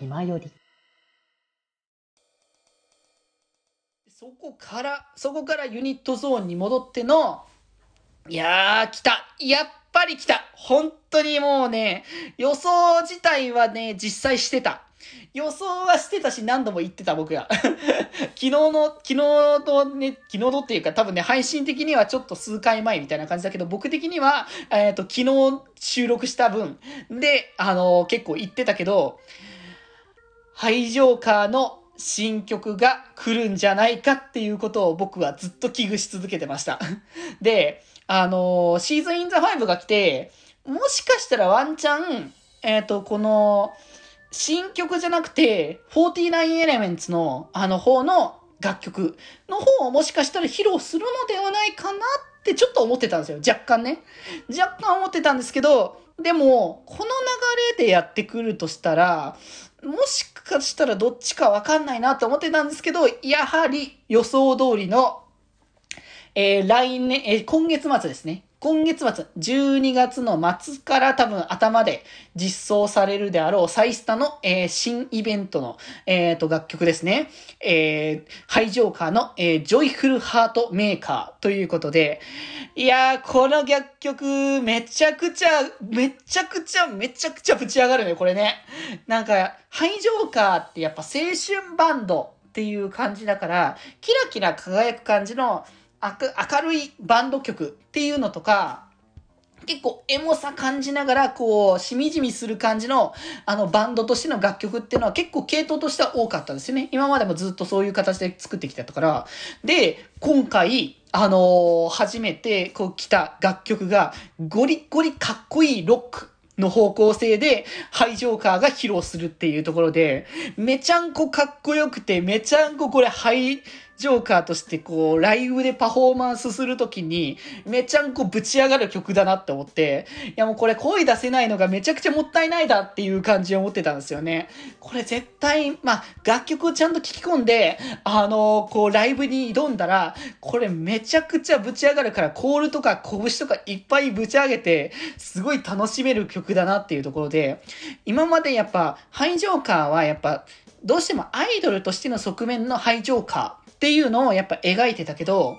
気まより。そこから、そこからユニットゾーンに戻っての、いやー、来たやっぱり来た本当にもうね、予想自体はね、実際してた。予想はしてたし何度も言ってた僕が。昨日の、昨日のね、昨日のっていうか多分ね、配信的にはちょっと数回前みたいな感じだけど、僕的には、えっ、と、昨日収録した分で、あの結構言ってたけど、ハイジョーカーの新曲が来るんじゃないかっていうことを僕はずっと危惧し続けてました。で、あのシーズンインザ5が来て、もしかしたらワンチャン、えっ、と、この、新曲じゃなくて、49エレメンツの、あの方の楽曲の方をもしかしたら披露するのではないかなってちょっと思ってたんですよ。若干ね。若干思ってたんですけど、でも、この流れでやってくるとしたら、もしかしたらどっちかわかんないなと思ってたんですけど、やはり予想通りの、えー来年、えー今月末ですね。今月末、12月の末から多分頭で実装されるであろうサイスタの、えー新イベントの、えーと楽曲ですね。えーハイジョーカーの、えージョイフルハートメーカーということで、いやー、この楽曲、めちゃくちゃ、めちゃくちゃ、めちゃくちゃぶち上がるね、これね。なんか、ハイジョーカーってやっぱ青春バンドっていう感じだから、キラキラ輝く感じの明るいバンド曲っていうのとか、結構エモさ感じながら、こう、しみじみする感じの、あの、バンドとしての楽曲っていうのは結構系統としては多かったんですよね。今までもずっとそういう形で作ってきてたから。で、今回、あのー初めて、こう、来た楽曲が、ゴリゴリかっこいいロック。の方向性で、ハイジョーカーが披露するっていうところで、めちゃんこかっこよくて、めちゃんここれハイジョーカーとしてこう、ライブでパフォーマンスするときに、めちゃんこぶち上がる曲だなって思って、いやもうこれ声出せないのがめちゃくちゃもったいないだっていう感じを持ってたんですよね。これ絶対、まあ、楽曲をちゃんと聴き込んで、あのこう、ライブに挑んだら、これめちゃくちゃぶち上がるから、コールとか拳とかいっぱいぶち上げて、すごい楽しめる曲だなっていうところで、今までやっぱ、ハイジョーカーはやっぱ、どうしてもアイドルとしての側面のハイジョーカーっていうのをやっぱ描いてたけど、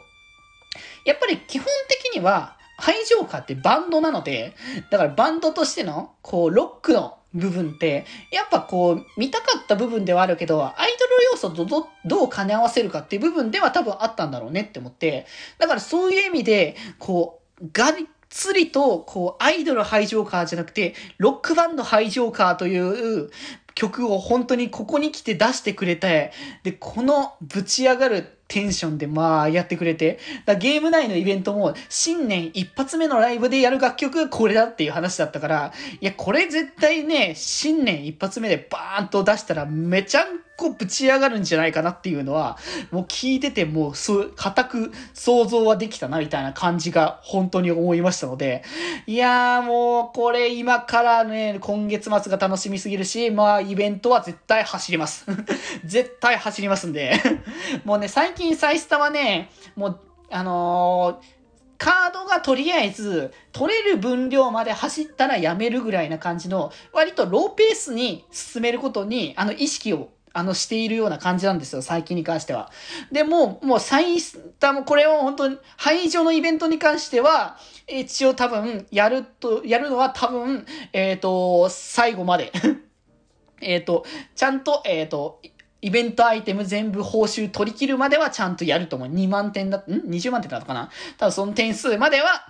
やっぱり基本的には、ハイジョーカーってバンドなので、だからバンドとしての、こう、ロックの部分って、やっぱこう、見たかった部分ではあるけど、アイドル要素とどどう兼ね合わせるかっていう部分では多分あったんだろうねって思って、だからそういう意味で、こう、がっつりと、こう、アイドルハイジョーカーじゃなくて、ロックバンドハイジョーカーという曲を本当にここに来て出してくれて、で、このぶち上がるテンションでまあやってくれて、だゲーム内のイベントも新年一発目のライブでやる楽曲これだっていう話だったから、いや、これ絶対ね、新年一発目でバーンと出したらめちゃんこぶち上がるんじゃないかなっていうのは、もう聞いててもうそう、固く想像はできたなみたいな感じが本当に思いましたので、いやーもうこれ今からね、今月末が楽しみすぎるし、まあイベントは絶対走ります。絶対走りますんで。もうね、最近サイスタはね、もう、あのーカードがとりあえず取れる分量まで走ったらやめるぐらいな感じの割とローペースに進めることにあの意識をあのしているような感じなんですよ、最近に関しては。でも、もうサイスタもこれを本当に、排除のイベントに関しては、一応多分、やると、やるのは多分、えっ、と、最後まで。えっと、ちゃんと、えっ、と、イベントアイテム全部報酬取り切るまではちゃんとやると思う。2万点だ、ん ?20 万点だったかな？ただその点数までは、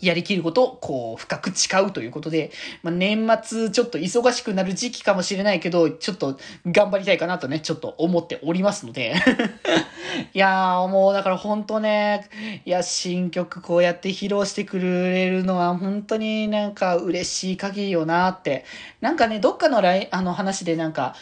やりきることを、こう、深く誓うということで、まあ、年末ちょっと忙しくなる時期かもしれないけど、ちょっと頑張りたいかなとね、ちょっと思っておりますので。いやー、もうだから本当ね、いや、新曲こうやって披露してくれるのは本当になんか嬉しい限りよなーって。なんかね、どっかのライあの話でなんか、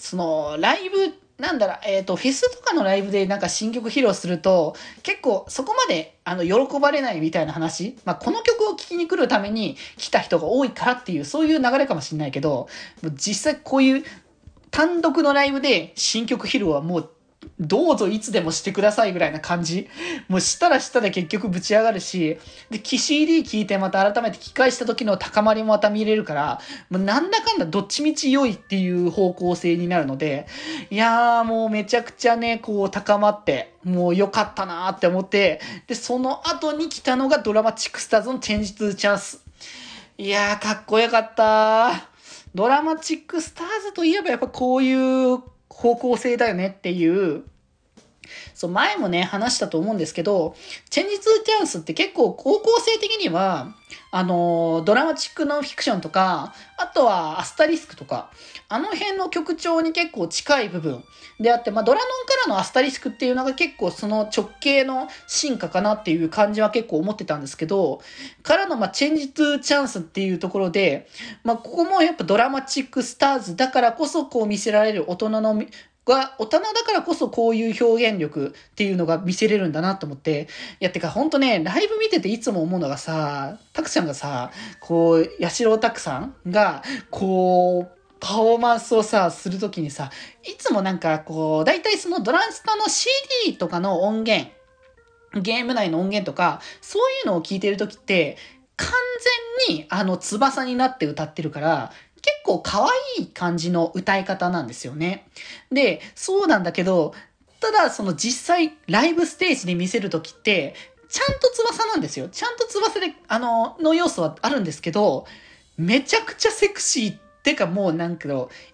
その、ライブ、なんだろう、えっ、と、フェスとかのライブでなんか新曲披露すると、結構そこまで、あの、喜ばれないみたいな話。まあ、この曲を聴きに来るために来た人が多いからっていう、そういう流れかもしれないけど、実際こういう単独のライブで新曲披露はもう、どうぞいつでもしてくださいぐらいな感じ。もうしたらしたで結局ぶち上がるし、で、キ CD 聞いてまた改めて聞き返した時の高まりもまた見れるから、もうなんだかんだどっちみち良いっていう方向性になるので、いやーもうめちゃくちゃね、こう高まって、もう良かったなーって思って、で、その後に来たのがドラマチックスターズのチェンジトゥチャンス。いやーかっこよかったドラマチックスターズといえばやっぱこういう方向性だよねっていうそう、前もね、話したと思うんですけど、チェンジツーチャンスって結構高校生的には、あの、ドラマチックノンフィクションとか、あとはアスタリスクとか、あの辺の曲調に結構近い部分であって、まあ、ドラノンからのアスタリスクっていうのが結構その直系の進化かなっていう感じは結構思ってたんですけど、からの、まチェンジトゥーチャンスっていうところで、まあ、ここもやっぱドラマチックスターズだからこそこう見せられる大人のが大人だからこそこういう表現力っていうのが見せれるんだなと思って。いや、てかほんとね、ライブ見てていつも思うのがさ、たくちゃんがさ、こう、八代拓さんが、こう、パフォーマンスをさ、するときにさ、いつもなんかこう、大体そのドランスタの CD とかの音源、ゲーム内の音源とか、そういうのを聞いてるときって、完全にあの翼になって歌ってるから、結構可愛い感じの歌い方なんですよね。で、そうなんだけど、ただその実際ライブステージで見せるときって、ちゃんと翼なんですよ。ちゃんと翼で、あの、の要素はあるんですけど、めちゃくちゃセクシーてかもうなんか、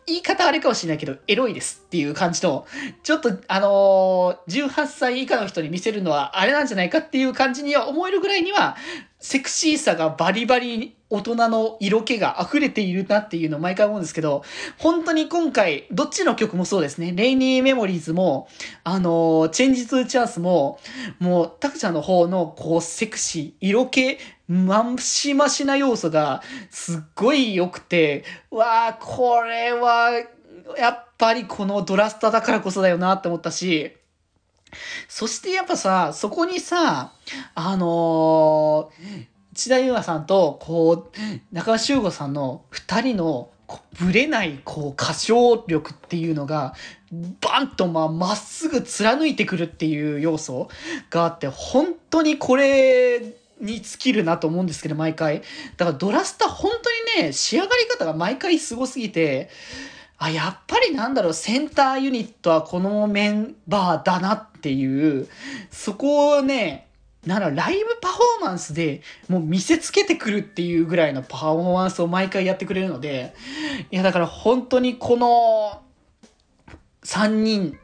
言い方あれかもしれないけど、エロいですっていう感じと、ちょっとあのー、18歳以下の人に見せるのはあれなんじゃないかっていう感じには思えるぐらいには、セクシーさがバリバリ大人の色気が溢れているなっていうのを毎回思うんですけど、本当に今回、どっちの曲もそうですね。レイニーメモリーズも、あのー、チェンジトゥーチャンスも、もう、タクちゃんの方の、こう、セクシー、色気、ましましな要素が、すっごい良くて、わあこれは、やっぱりこのドラスタだからこそだよなって思ったし、そしてやっぱさ、そこにさ、あのー、内田優馬さんと、こう、中川修吾さんの二人の、ぶれない、こう、歌唱力っていうのが、バンと、まあ、まっすぐ貫いてくるっていう要素があって、本当にこれに尽きるなと思うんですけど、毎回。だからドラスタ本当にね、仕上がり方が毎回すごすぎて、あ、やっぱりなんだろう、センターユニットはこのメンバーだなっていう、そこをね、ならライブパフォーマンスでもう見せつけてくるっていうぐらいのパフォーマンスを毎回やってくれるので、いやだから本当にこの3人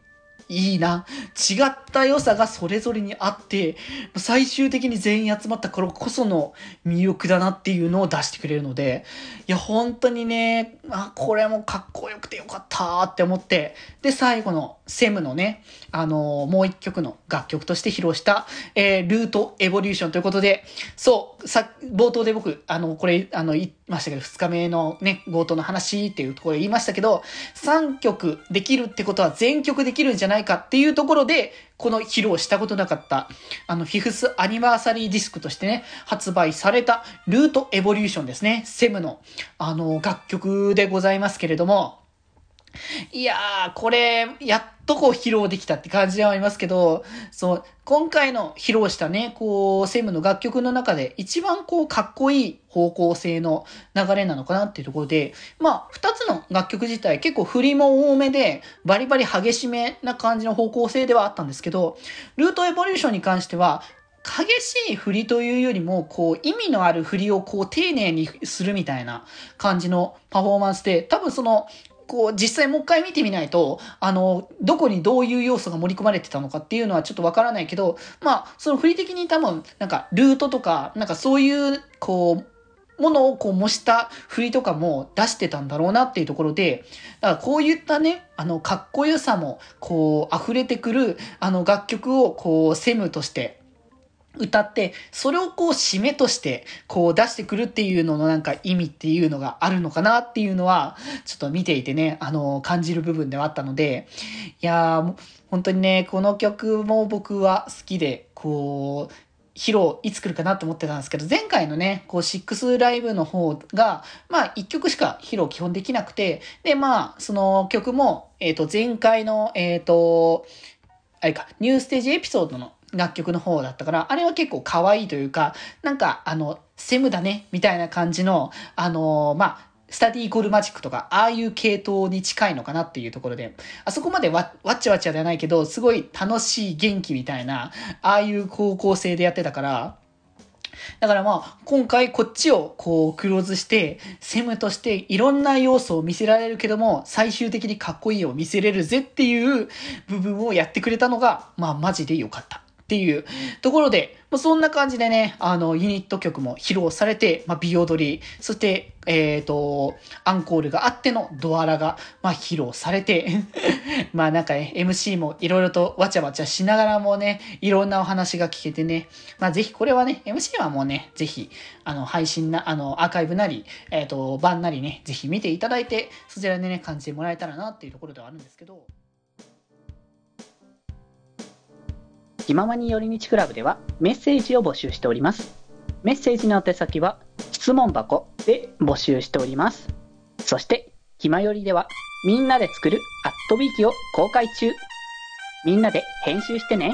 いいな。違った良さがそれぞれにあって、最終的に全員集まった頃こその魅力だなっていうのを出してくれるので、いや、本当にね、あ、これもかっこよくてよかったって思って、で、最後のセムのね、あのー、もう一曲の楽曲として披露した、えー、ルートエボリューションということで、そう、さ、冒頭で僕、あの、これ、あの、言いましたけど、二日目のね、冒頭の話っていうところで言いましたけど、3曲できるってことは全曲できるんじゃないかっていうところで、この披露したことなかった、あの、フィフスアニバーサリーディスクとしてね、発売されたルートエボリューションですね、セムの、あの、楽曲でございますけれども、いやー、これ、やっとこう披露できたって感じではありますけど、そう、今回の披露したね、こう、セムの楽曲の中で一番こう、かっこいい方向性の流れなのかなっていうところで、まあ、二つの楽曲自体結構振りも多めで、バリバリ激しめな感じの方向性ではあったんですけど、ルートエボリューションに関しては、激しい振りというよりも、こう、意味のある振りをこう、丁寧にするみたいな感じのパフォーマンスで、多分その、こう、実際もう一回見てみないと、あの、どこにどういう要素が盛り込まれてたのかっていうのはちょっとわからないけど、まあ、その振り的に多分、なんか、ルートとか、なんかそういう、こう、ものをこう模した振りとかも出してたんだろうなっていうところで、だからこういったね、あの、かっこよさも、こう、溢れてくる、あの楽曲を、こう、セムとして、歌って、それをこう締めとしてこう出してくるっていうののなんか意味っていうのがあるのかなっていうのは、ちょっと見ていてね、あの、感じる部分ではあったので、いやー、本当にね、この曲も僕は好きで、こう、披露いつ来るかなと思ってたんですけど、前回のね、こう、6ライブの方が、まあ、1曲しか披露基本できなくて、で、まあ、その曲も、えっ、と、前回の、えっ、と、あれか、ニューステージエピソードの楽曲の方だったから、あれは結構可愛いというか、なんか、あの、セムだね、みたいな感じの、あのー、まあ、スタディーコールマジックとか、ああいう系統に近いのかなっていうところで、あそこまでわ、わっちゃわっちゃではないけど、すごい楽しい元気みたいな、ああいう高校生でやってたから、だからまあ、今回こっちをこうクローズして、セムとしていろんな要素を見せられるけども、最終的にかっこいいを見せれるぜっていう部分をやってくれたのが、まあマジで良かった。っていうところで、まあ、そんな感じでね、あの、ユニット曲も披露されて、まあ、美踊り、そして、えっ、ー、と、アンコールがあってのドアラが、まあ、披露されて まあ、なんかね、MC もいろいろとわちゃわちゃしながらもね、いろんなお話が聞けてね、まあ、ぜひこれはね、MC はもうね、ぜひ、あの、配信な、あの、アーカイブなり、えっ、ー、と、版なりね、ぜひ見ていただいて、そちらでね、感じてもらえたらなっていうところではあるんですけど、気ままに寄り道クラブではメッセージを募集しております。メッセージの宛先は質問箱で募集しております。そして、ひまよりではみんなで作るアットビーキを公開中。みんなで編集してね。